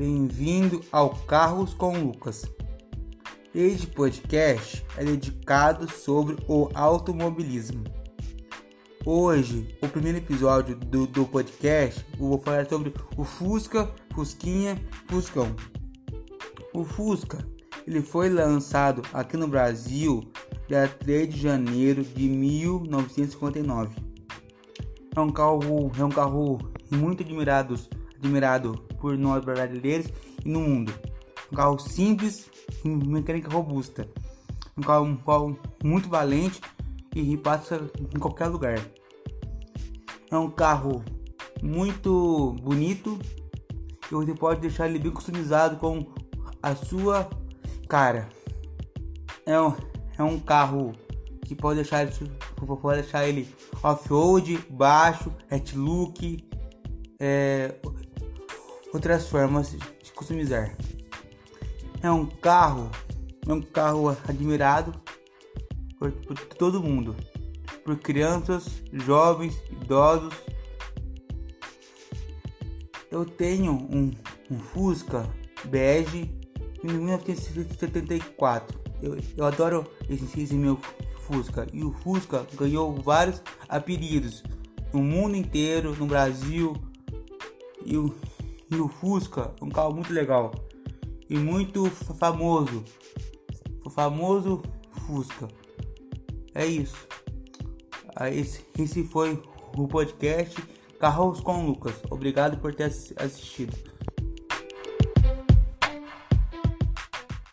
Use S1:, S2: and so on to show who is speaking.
S1: Bem-vindo ao Carros com Lucas. Este podcast é dedicado sobre o automobilismo. Hoje, o primeiro episódio do, do podcast, eu vou falar sobre o Fusca, Fusquinha, Fuscão. O Fusca, ele foi lançado aqui no Brasil dia 3 de janeiro de 1959. É um carro, é um carro muito admirado, admirado por nós brasileiros e no mundo. Um carro simples mecânica robusta. Um carro, um carro muito valente e passa em qualquer lugar. É um carro muito bonito e você pode deixar ele bem customizado com a sua cara. É um, é um carro que pode deixar, pode deixar ele off-road, baixo, hat look, é, outras formas de customizar. É um carro, é um carro admirado por, por todo mundo, por crianças, jovens, idosos. Eu tenho um, um Fusca bege em 1974. Eu, eu adoro esse, esse meu Fusca e o Fusca ganhou vários apelidos no mundo inteiro, no Brasil, e o, e o Fusca um carro muito legal e muito famoso. O famoso Fusca. É isso. Ah, esse, esse foi o podcast Carros com Lucas. Obrigado por ter assistido.